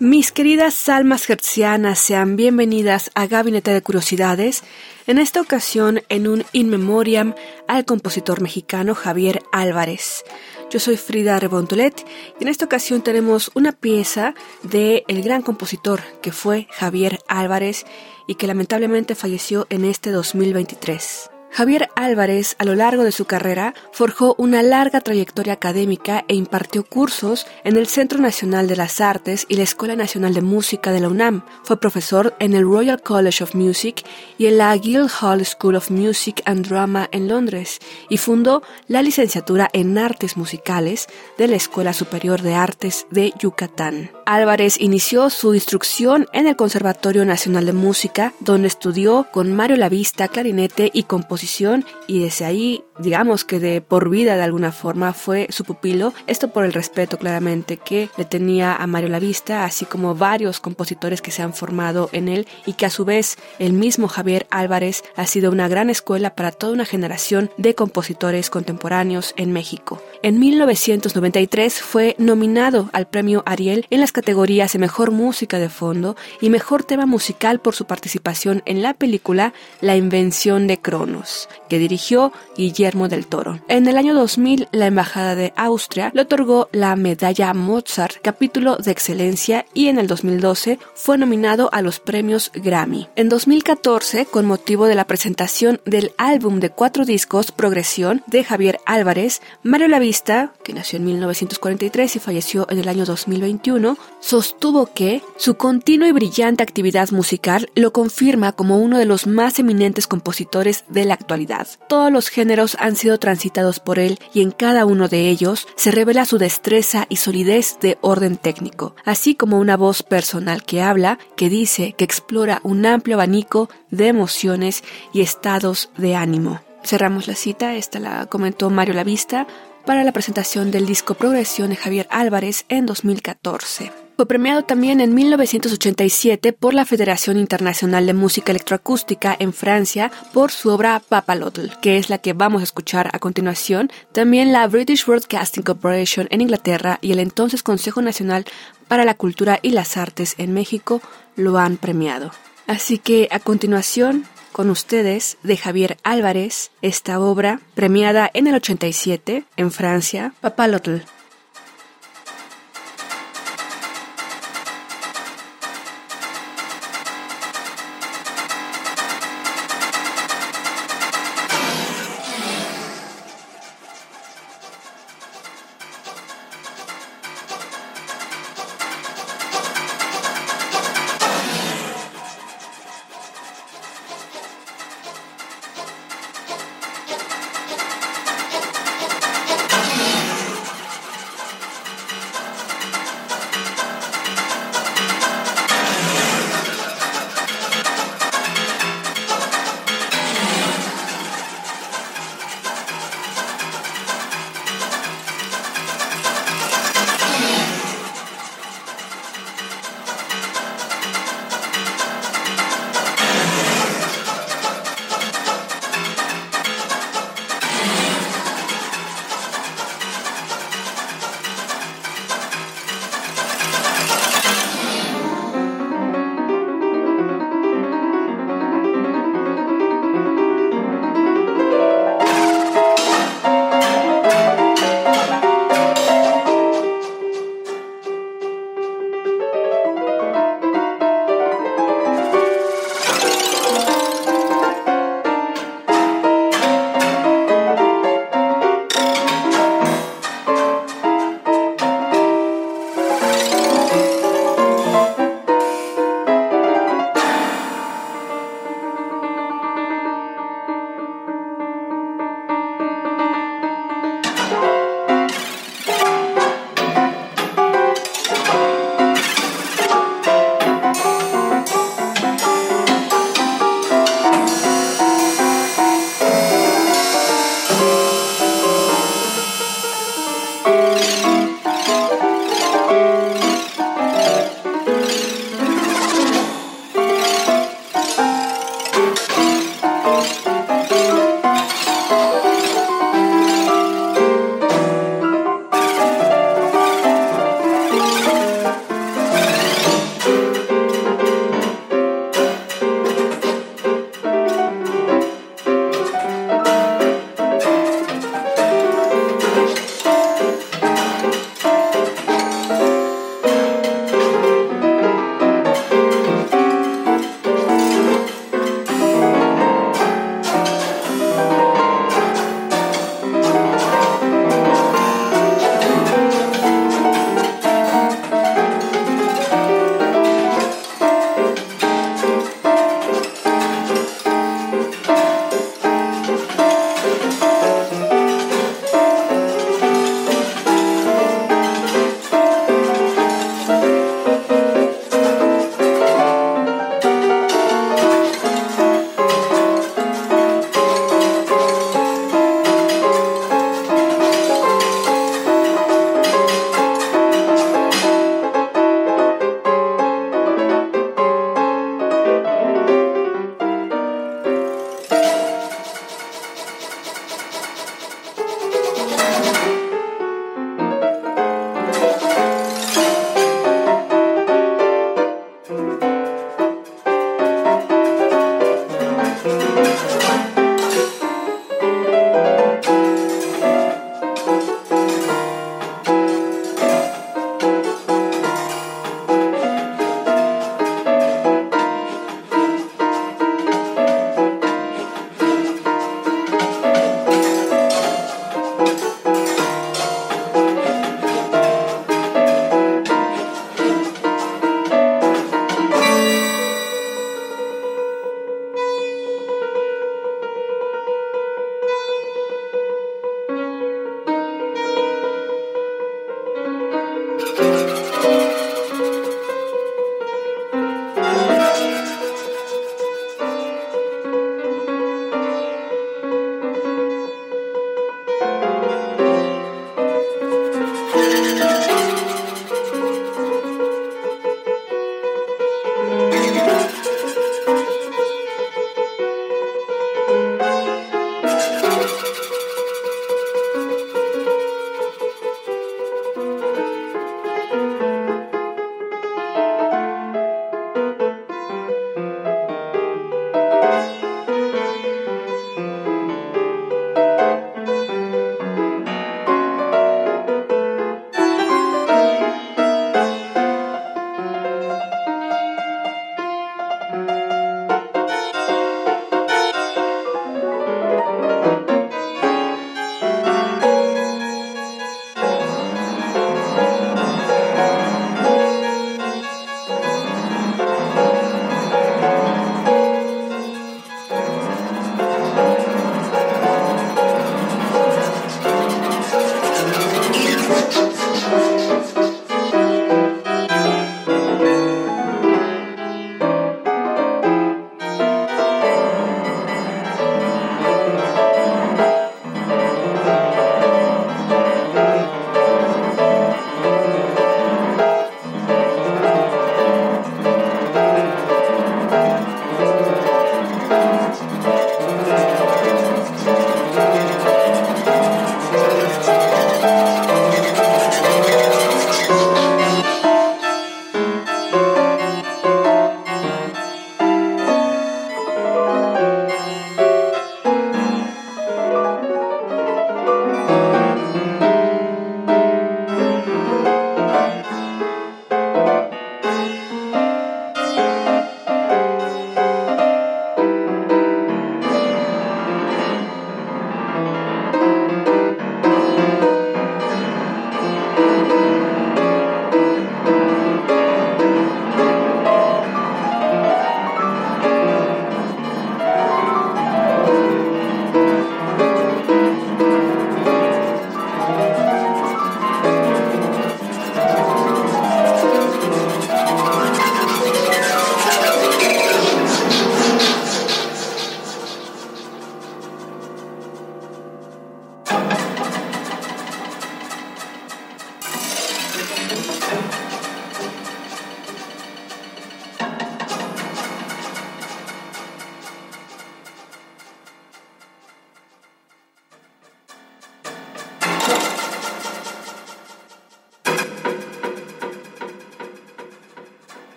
Mis queridas almas hercianas, sean bienvenidas a Gabinete de Curiosidades, en esta ocasión en un in memoriam al compositor mexicano Javier Álvarez. Yo soy Frida Rebontulet y en esta ocasión tenemos una pieza de el gran compositor que fue Javier Álvarez y que lamentablemente falleció en este 2023. Javier Álvarez, a lo largo de su carrera, forjó una larga trayectoria académica e impartió cursos en el Centro Nacional de las Artes y la Escuela Nacional de Música de la UNAM. Fue profesor en el Royal College of Music y en la Guildhall School of Music and Drama en Londres y fundó la licenciatura en Artes Musicales de la Escuela Superior de Artes de Yucatán. Álvarez inició su instrucción en el Conservatorio Nacional de Música, donde estudió con Mario Lavista clarinete y composición y desde ahí, digamos que de por vida de alguna forma, fue su pupilo, esto por el respeto claramente que le tenía a Mario Lavista, así como varios compositores que se han formado en él y que a su vez el mismo Javier Álvarez ha sido una gran escuela para toda una generación de compositores contemporáneos en México. En 1993 fue nominado al premio Ariel en las categorías de Mejor Música de Fondo y Mejor Tema Musical por su participación en la película La Invención de Cronos, que dirigió Guillermo del Toro. En el año 2000, la Embajada de Austria le otorgó la Medalla Mozart, capítulo de excelencia, y en el 2012 fue nominado a los premios Grammy. En 2014, con motivo de la presentación del álbum de cuatro discos Progresión de Javier Álvarez, Mario Lavista, que nació en 1943 y falleció en el año 2021, sostuvo que su continua y brillante actividad musical lo confirma como uno de los más eminentes compositores de la actualidad. Todos los géneros han sido transitados por él y en cada uno de ellos se revela su destreza y solidez de orden técnico, así como una voz personal que habla, que dice, que explora un amplio abanico de emociones y estados de ánimo. Cerramos la cita, esta la comentó Mario Lavista para la presentación del disco Progresión de Javier Álvarez en 2014. Fue premiado también en 1987 por la Federación Internacional de Música Electroacústica en Francia por su obra Papalotl, que es la que vamos a escuchar a continuación. También la British Broadcasting Corporation en Inglaterra y el entonces Consejo Nacional para la Cultura y las Artes en México lo han premiado. Así que a continuación con ustedes de Javier Álvarez, esta obra premiada en el 87 en Francia, Papalotl.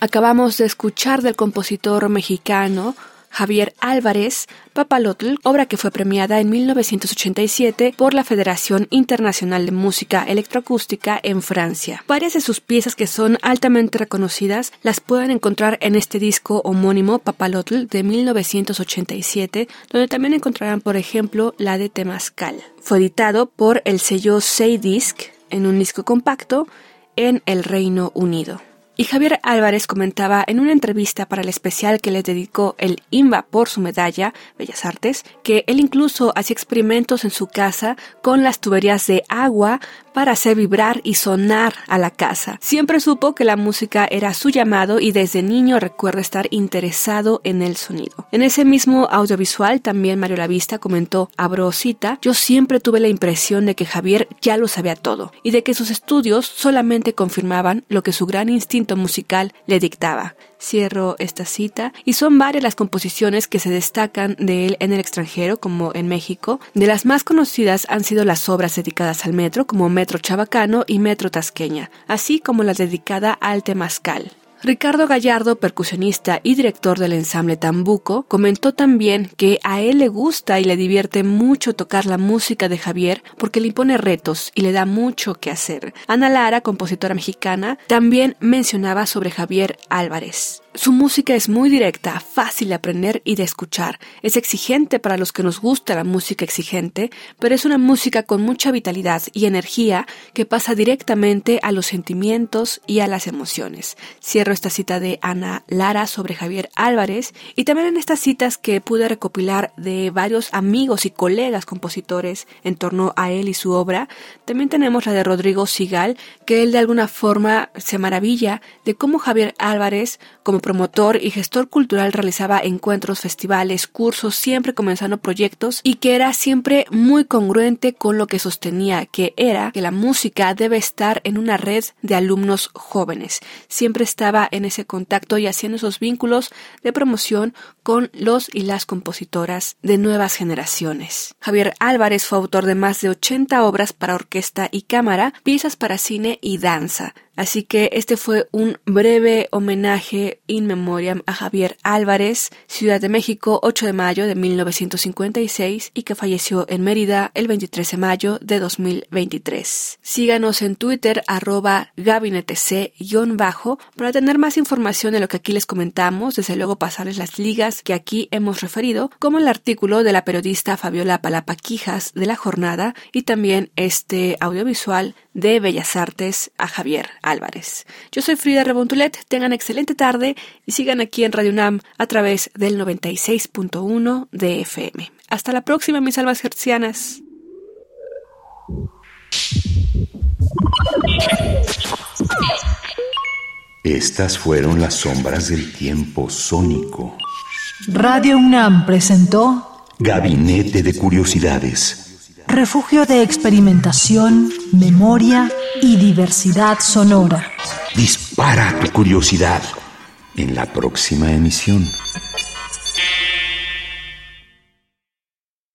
Acabamos de escuchar del compositor mexicano Javier Álvarez Papalotl, obra que fue premiada en 1987 por la Federación Internacional de Música Electroacústica en Francia. Varias de sus piezas que son altamente reconocidas las pueden encontrar en este disco homónimo Papalotl de 1987, donde también encontrarán, por ejemplo, la de Temascal. Fue editado por el sello Disc en un disco compacto en el Reino Unido. Y Javier Álvarez comentaba en una entrevista para el especial que le dedicó el IMBA por su medalla, Bellas Artes, que él incluso hacía experimentos en su casa con las tuberías de agua para hacer vibrar y sonar a la casa. Siempre supo que la música era su llamado y desde niño recuerda estar interesado en el sonido. En ese mismo audiovisual también Mario Lavista comentó, abro cita, yo siempre tuve la impresión de que Javier ya lo sabía todo y de que sus estudios solamente confirmaban lo que su gran instinto musical le dictaba. Cierro esta cita y son varias las composiciones que se destacan de él en el extranjero como en México. De las más conocidas han sido las obras dedicadas al metro como Metro Chabacano y Metro Tasqueña, así como la dedicada al Temascal. Ricardo Gallardo, percusionista y director del ensamble Tambuco, comentó también que a él le gusta y le divierte mucho tocar la música de Javier porque le impone retos y le da mucho que hacer. Ana Lara, compositora mexicana, también mencionaba sobre Javier Álvarez. Su música es muy directa, fácil de aprender y de escuchar. Es exigente para los que nos gusta la música exigente, pero es una música con mucha vitalidad y energía que pasa directamente a los sentimientos y a las emociones. Cierro esta cita de Ana Lara sobre Javier Álvarez y también en estas citas que pude recopilar de varios amigos y colegas compositores en torno a él y su obra, también tenemos la de Rodrigo Sigal, que él de alguna forma se maravilla de cómo Javier Álvarez, como promotor y gestor cultural realizaba encuentros, festivales, cursos, siempre comenzando proyectos y que era siempre muy congruente con lo que sostenía, que era que la música debe estar en una red de alumnos jóvenes. Siempre estaba en ese contacto y haciendo esos vínculos de promoción con los y las compositoras de nuevas generaciones. Javier Álvarez fue autor de más de 80 obras para orquesta y cámara, piezas para cine y danza. Así que este fue un breve homenaje in memoriam a Javier Álvarez, Ciudad de México, 8 de mayo de 1956 y que falleció en Mérida el 23 de mayo de 2023. Síganos en Twitter arroba gabinetec-bajo para tener más información de lo que aquí les comentamos, desde luego pasarles las ligas que aquí hemos referido, como el artículo de la periodista Fabiola Palapaquijas de la jornada y también este audiovisual de Bellas Artes a Javier Álvarez. Yo soy Frida Rebontulet, tengan excelente tarde y sigan aquí en Radio UNAM a través del 96.1 de FM. Hasta la próxima, mis almas hercianas. Estas fueron las sombras del tiempo sónico. Radio UNAM presentó Gabinete de Curiosidades refugio de experimentación, memoria y diversidad sonora. Dispara tu curiosidad en la próxima emisión.